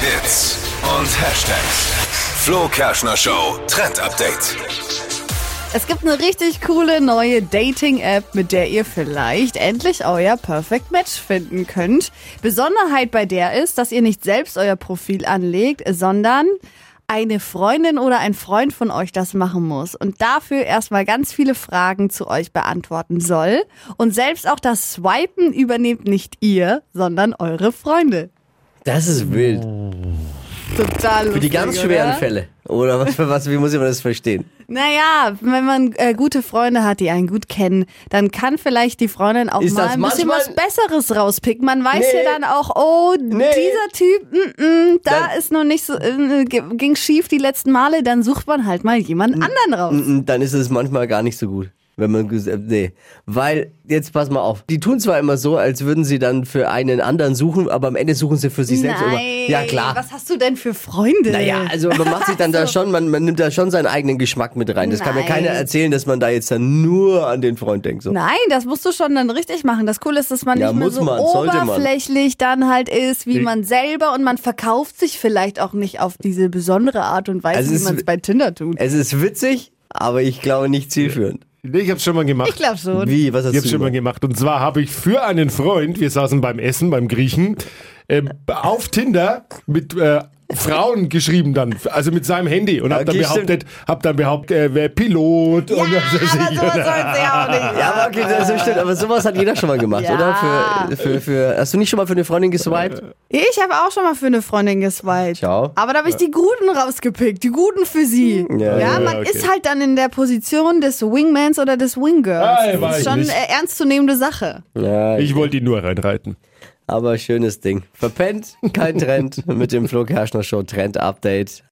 Hits und Hashtags. Flo Kerschner Show Trend Update. Es gibt eine richtig coole neue Dating-App, mit der ihr vielleicht endlich euer Perfect Match finden könnt. Besonderheit bei der ist, dass ihr nicht selbst euer Profil anlegt, sondern eine Freundin oder ein Freund von euch das machen muss und dafür erstmal ganz viele Fragen zu euch beantworten soll. Und selbst auch das Swipen übernehmt nicht ihr, sondern eure Freunde. Das ist wild. Total lustig, Für die ganz schweren oder? Fälle. Oder was, für was, wie muss ich das verstehen? Naja, wenn man äh, gute Freunde hat, die einen gut kennen, dann kann vielleicht die Freundin auch Ist mal ein bisschen was Besseres rauspicken. Man weiß Nee. ja dann auch, oh, Nee. dieser Typ, mm, mm, da Dann- ist noch nicht so, äh, ging schief die letzten Male, dann sucht man halt mal jemanden anderen raus. Mm, Dann ist es manchmal gar nicht so gut. Wenn man, ges- äh, nee. Weil, jetzt pass mal auf. Die tun zwar immer so, als würden sie dann für einen anderen suchen, aber am Ende suchen sie für sich selbst immer. Nein, Ja, klar. was hast du denn für Freunde? Naja, also man macht sich dann da schon, man, man nimmt da schon seinen eigenen Geschmack mit rein. Das kann mir Nein. keiner erzählen, dass man da jetzt dann nur an den Freund denkt. So. Nein, das musst du schon dann richtig machen. Das Coole ist, dass man Ja, nicht mehr so man, oberflächlich dann halt ist, wie man selber und man verkauft sich vielleicht auch nicht auf diese besondere Art und Weise, Also wie man es bei Tinder tut. Es ist witzig, aber ich glaube nicht zielführend. Nee, ich hab's schon mal gemacht. Ich glaube schon. Wie, was hast Ich hab's du schon mal gemacht? gemacht. Und zwar habe ich für einen Freund, wir saßen beim Essen, beim Griechen, äh, auf Tinder mit äh, Frauen geschrieben dann, also mit seinem Handy und hab dann behauptet, hab dann behauptet, er wäre Pilot Ja, und was weiß aber ich. sowas auch nicht. Ja, aber okay, das ist stimmt. Aber sowas hat jeder schon mal gemacht, Ja. oder? Für, für, für, hast du nicht schon mal für eine Freundin geswiped? Ich habe auch schon mal für eine Freundin geswiped. Ciao. Aber da habe ich die Guten rausgepickt, die Guten für sie. Ja, Ja, ja, man okay. ist halt dann in der Position des Wingmans oder des Wingirls. Ah, ja, das ist schon nicht. eine ernstzunehmende Sache. Ja, Ich wollte ihn nur reinreiten. Aber schönes Ding. Verpennt, kein Trend mit dem Flo Kerschner Show Trend Update.